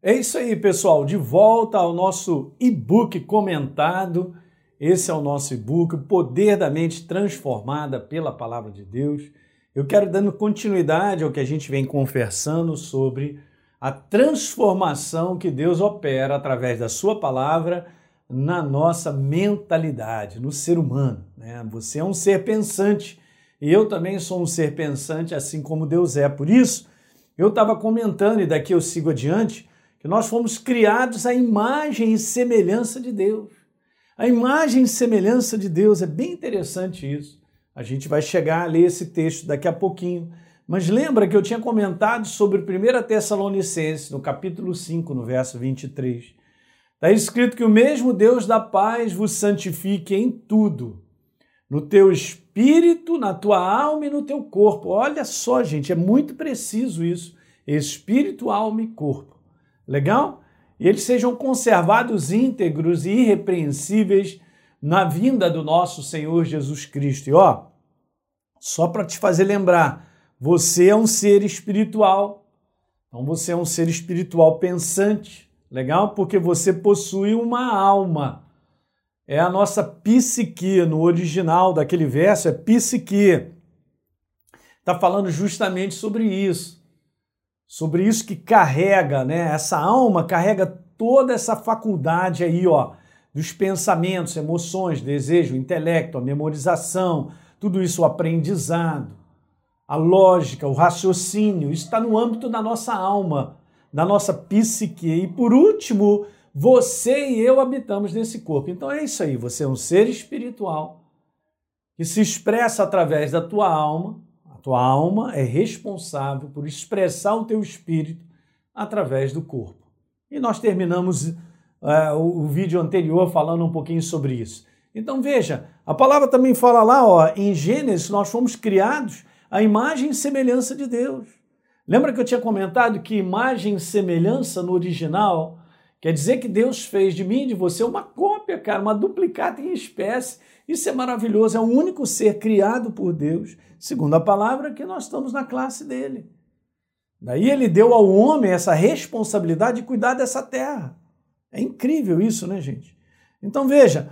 É isso aí, pessoal. De volta ao nosso e-book comentado. Esse é o nosso e-book, O Poder da Mente Transformada pela Palavra de Deus. Eu quero dando continuidade ao que a gente vem conversando sobre a transformação que Deus opera através da Sua palavra na nossa mentalidade, no ser humano. Né? Você é um ser pensante e eu também sou um ser pensante, assim como Deus é. Por isso, eu estava comentando, e daqui eu sigo adiante, que nós fomos criados à imagem e semelhança de Deus. A imagem e semelhança de Deus, é bem interessante isso. A gente vai chegar a ler esse texto daqui a pouquinho. Mas lembra que eu tinha comentado sobre 1 Tessalonicenses, no capítulo 5, no verso 23. Está escrito que o mesmo Deus da paz vos santifique em tudo, no teu espírito, na tua alma e no teu corpo. Olha só, gente, é muito preciso isso. Espírito, alma e corpo. Legal? E eles sejam conservados íntegros e irrepreensíveis na vinda do nosso Senhor Jesus Cristo. E ó, só para te fazer lembrar, você é um ser espiritual. Então você é um ser espiritual pensante. Legal? Porque você possui uma alma. É a nossa psique, no original daquele verso é psique. Está falando justamente sobre isso sobre isso que carrega, né? Essa alma carrega toda essa faculdade aí, ó, dos pensamentos, emoções, desejo, intelecto, a memorização, tudo isso, o aprendizado, a lógica, o raciocínio, isso está no âmbito da nossa alma, da nossa psique. E por último, você e eu habitamos nesse corpo. Então é isso aí, você é um ser espiritual que se expressa através da tua alma, tua alma é responsável por expressar o teu espírito através do corpo. E nós terminamos uh, o, o vídeo anterior falando um pouquinho sobre isso. Então veja, a palavra também fala lá, ó, em Gênesis, nós fomos criados à imagem e semelhança de Deus. Lembra que eu tinha comentado que imagem e semelhança no original quer dizer que Deus fez de mim e de você uma cópia, cara, uma duplicata em espécie. Isso é maravilhoso, é o único ser criado por Deus, segundo a palavra, que nós estamos na classe dele. Daí ele deu ao homem essa responsabilidade de cuidar dessa terra. É incrível isso, né, gente? Então veja,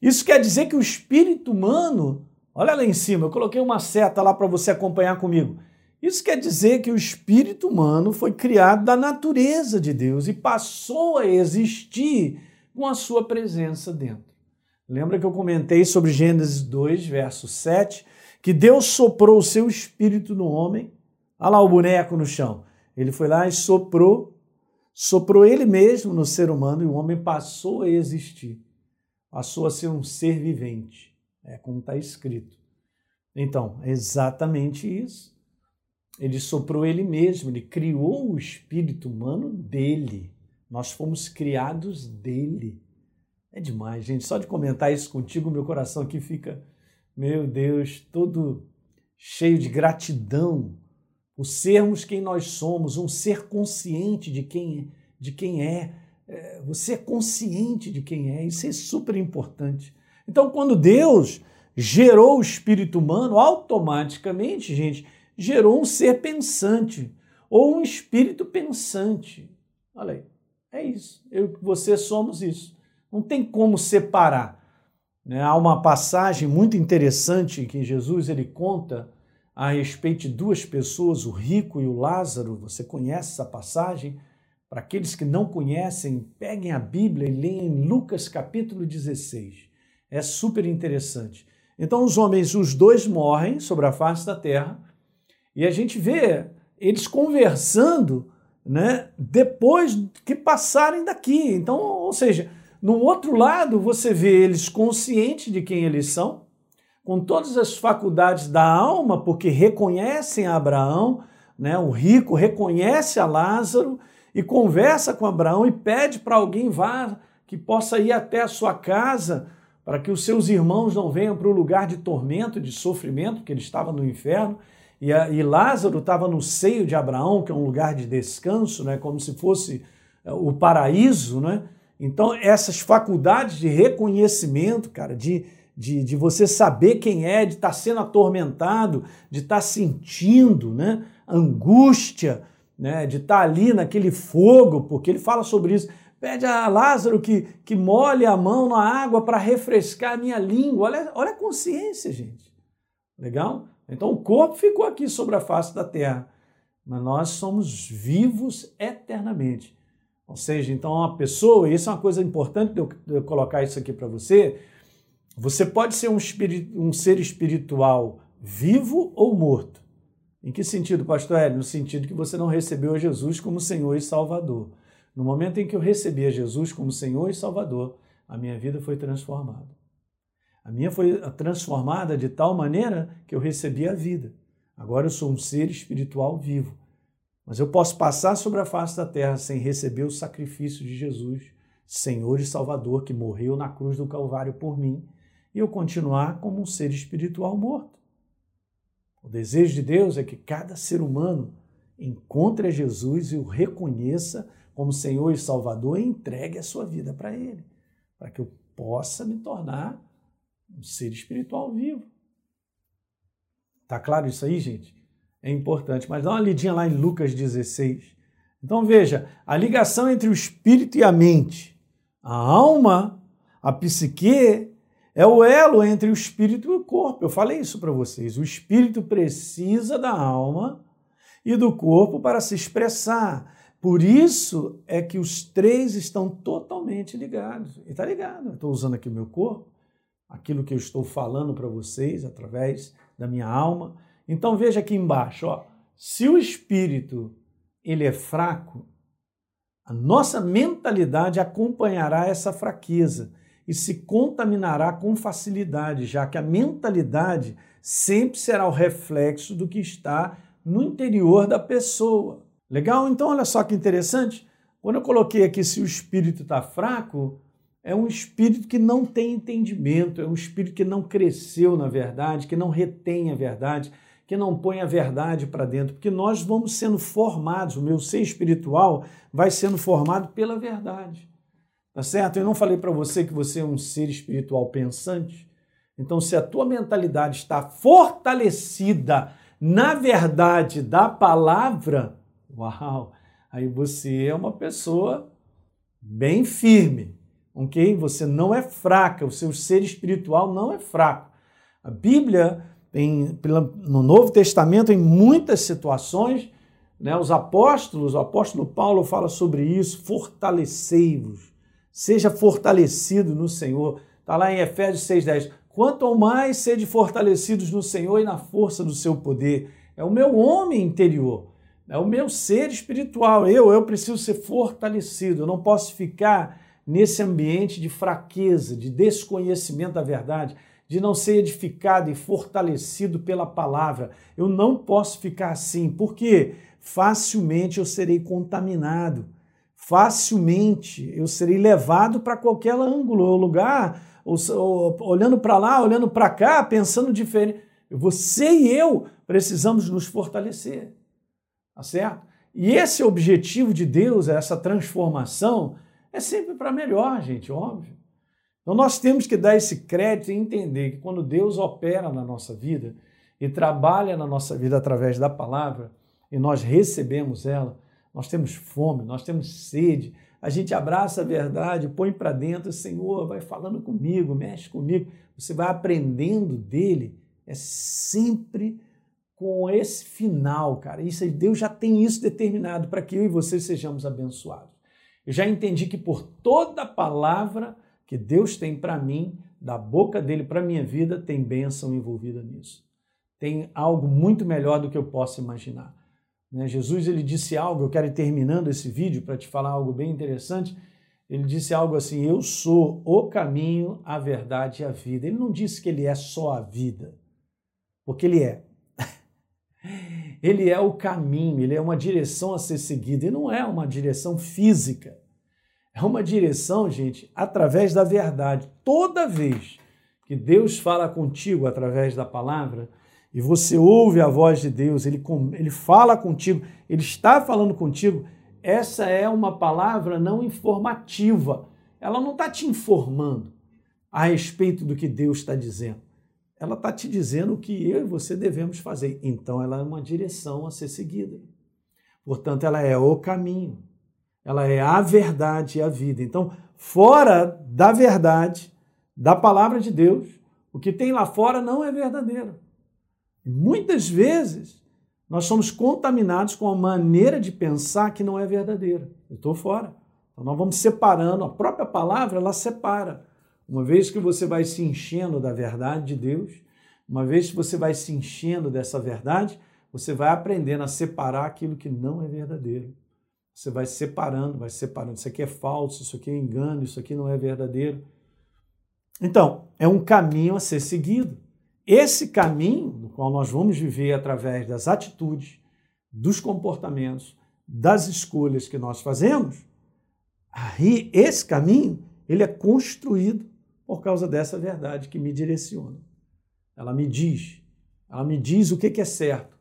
isso quer dizer que o espírito humano, olha lá em cima, eu coloquei uma seta lá para você acompanhar comigo. Isso quer dizer que o espírito humano foi criado da natureza de Deus e passou a existir com a sua presença dentro. Lembra que eu comentei sobre Gênesis 2, verso 7, que Deus soprou o seu espírito no homem. Olha lá o boneco no chão. Ele foi lá e soprou, soprou ele mesmo no ser humano e o homem passou a existir. Passou a ser um ser vivente. É como está escrito. Então, é exatamente isso. Ele soprou ele mesmo, ele criou o espírito humano dele. Nós fomos criados dele. É demais, gente. Só de comentar isso contigo, meu coração aqui fica, meu Deus, todo cheio de gratidão por sermos quem nós somos, um ser consciente de quem, de quem é. é. Você é consciente de quem é, isso é super importante. Então, quando Deus gerou o espírito humano, automaticamente, gente, gerou um ser pensante ou um espírito pensante. Olha aí, é isso. Eu e você somos isso. Não tem como separar. Né? Há uma passagem muito interessante que Jesus ele conta a respeito de duas pessoas, o rico e o Lázaro. Você conhece essa passagem? Para aqueles que não conhecem, peguem a Bíblia e leiam Lucas capítulo 16. É super interessante. Então, os homens, os dois morrem sobre a face da terra e a gente vê eles conversando né, depois que passarem daqui. Então, ou seja, no outro lado, você vê eles conscientes de quem eles são, com todas as faculdades da alma, porque reconhecem Abraão, né? o rico reconhece a Lázaro e conversa com Abraão e pede para alguém vá, que possa ir até a sua casa, para que os seus irmãos não venham para o lugar de tormento, de sofrimento, que ele estava no inferno. E, a, e Lázaro estava no seio de Abraão, que é um lugar de descanso, né? como se fosse eh, o paraíso, né? Então, essas faculdades de reconhecimento, cara, de, de, de você saber quem é, de estar tá sendo atormentado, de estar tá sentindo né, angústia, né, de estar tá ali naquele fogo, porque ele fala sobre isso. Pede a Lázaro que, que molhe a mão na água para refrescar a minha língua. Olha, olha a consciência, gente. Legal? Então o corpo ficou aqui sobre a face da terra, mas nós somos vivos eternamente. Ou seja, então uma pessoa, e isso é uma coisa importante de eu, de eu colocar isso aqui para você, você pode ser um, um ser espiritual vivo ou morto. Em que sentido, pastor Hélio? No sentido que você não recebeu a Jesus como Senhor e Salvador. No momento em que eu recebi a Jesus como Senhor e Salvador, a minha vida foi transformada. A minha foi transformada de tal maneira que eu recebi a vida. Agora eu sou um ser espiritual vivo. Mas eu posso passar sobre a face da terra sem receber o sacrifício de Jesus, Senhor e Salvador, que morreu na cruz do Calvário por mim, e eu continuar como um ser espiritual morto. O desejo de Deus é que cada ser humano encontre a Jesus e o reconheça como Senhor e Salvador e entregue a sua vida para Ele, para que eu possa me tornar um ser espiritual vivo. Tá claro isso aí, gente? É importante. Mas dá uma lidinha lá em Lucas 16. Então veja, a ligação entre o espírito e a mente, a alma, a psique é o elo entre o espírito e o corpo. Eu falei isso para vocês. O espírito precisa da alma e do corpo para se expressar. Por isso é que os três estão totalmente ligados. E está ligado. Estou usando aqui o meu corpo, aquilo que eu estou falando para vocês através da minha alma. Então veja aqui embaixo, ó. Se o espírito ele é fraco, a nossa mentalidade acompanhará essa fraqueza e se contaminará com facilidade, já que a mentalidade sempre será o reflexo do que está no interior da pessoa. Legal? Então, olha só que interessante. Quando eu coloquei aqui se o espírito está fraco, é um espírito que não tem entendimento, é um espírito que não cresceu na verdade, que não retém a verdade, que não põe a verdade para dentro, porque nós vamos sendo formados, o meu ser espiritual vai sendo formado pela verdade. Tá certo? Eu não falei para você que você é um ser espiritual pensante? Então, se a tua mentalidade está fortalecida na verdade da palavra, uau, aí você é uma pessoa bem firme, ok? Você não é fraca, o seu ser espiritual não é fraco. A Bíblia tem, no Novo Testamento, em muitas situações, né, os apóstolos, o apóstolo Paulo fala sobre isso, fortalecei-vos seja fortalecido no Senhor. Está lá em Efésios 6,10. Quanto mais sede fortalecidos no Senhor e na força do seu poder. É o meu homem interior, é o meu ser espiritual. Eu, eu preciso ser fortalecido. Eu não posso ficar nesse ambiente de fraqueza, de desconhecimento da verdade, de não ser edificado e fortalecido pela palavra. Eu não posso ficar assim, porque facilmente eu serei contaminado facilmente eu serei levado para qualquer ângulo ou lugar, ou, ou, olhando para lá, olhando para cá, pensando diferente. Você e eu precisamos nos fortalecer, tá certo? E esse objetivo de Deus, essa transformação, é sempre para melhor, gente, óbvio. Então nós temos que dar esse crédito e entender que quando Deus opera na nossa vida e trabalha na nossa vida através da palavra, e nós recebemos ela, nós temos fome, nós temos sede, a gente abraça a verdade, põe para dentro, Senhor, vai falando comigo, mexe comigo, você vai aprendendo dele, é sempre com esse final, cara. Isso Deus já tem isso determinado para que eu e você sejamos abençoados. Eu já entendi que por toda palavra que Deus tem para mim, da boca dele para minha vida, tem bênção envolvida nisso. Tem algo muito melhor do que eu posso imaginar. Né? Jesus ele disse algo, eu quero ir terminando esse vídeo para te falar algo bem interessante. Ele disse algo assim: Eu sou o caminho, a verdade e a vida. Ele não disse que ele é só a vida, porque ele é. Ele é o caminho, ele é uma direção a ser seguida, e não é uma direção física. É uma direção, gente, através da verdade. Toda vez que Deus fala contigo através da palavra, e você ouve a voz de Deus, ele, ele fala contigo, ele está falando contigo, essa é uma palavra não informativa. Ela não está te informando a respeito do que Deus está dizendo. Ela está te dizendo o que eu e você devemos fazer. Então, ela é uma direção a ser seguida. Portanto, ela é o caminho. Ela é a verdade e a vida. Então, fora da verdade, da palavra de Deus, o que tem lá fora não é verdadeiro. Muitas vezes nós somos contaminados com a maneira de pensar que não é verdadeira. Eu estou fora. Então nós vamos separando, a própria palavra ela separa. Uma vez que você vai se enchendo da verdade de Deus, uma vez que você vai se enchendo dessa verdade, você vai aprendendo a separar aquilo que não é verdadeiro. Você vai separando, vai separando. Isso aqui é falso, isso aqui é engano, isso aqui não é verdadeiro. Então, é um caminho a ser seguido. Esse caminho, no qual nós vamos viver através das atitudes, dos comportamentos, das escolhas que nós fazemos, aí esse caminho, ele é construído por causa dessa verdade que me direciona. Ela me diz, ela me diz o que é certo,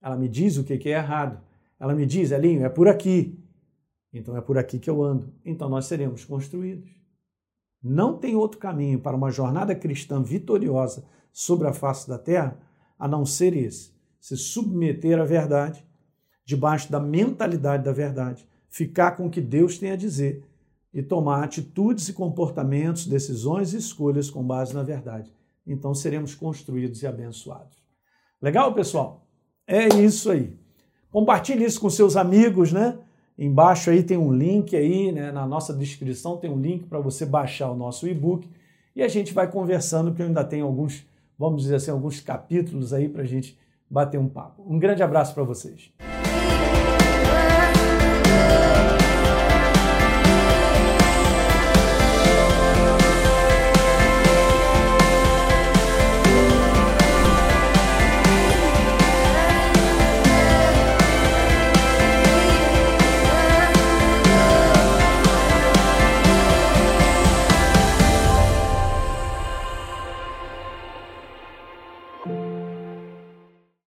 ela me diz o que é errado, ela me diz, Elinho, é por aqui. Então é por aqui que eu ando. Então nós seremos construídos. Não tem outro caminho para uma jornada cristã vitoriosa sobre a face da terra a não ser esse: se submeter à verdade, debaixo da mentalidade da verdade, ficar com o que Deus tem a dizer e tomar atitudes e comportamentos, decisões e escolhas com base na verdade. Então seremos construídos e abençoados. Legal, pessoal? É isso aí. Compartilhe isso com seus amigos, né? Embaixo aí tem um link aí, né? Na nossa descrição tem um link para você baixar o nosso e-book e a gente vai conversando, porque eu ainda tenho alguns, vamos dizer assim, alguns capítulos aí para a gente bater um papo. Um grande abraço para vocês.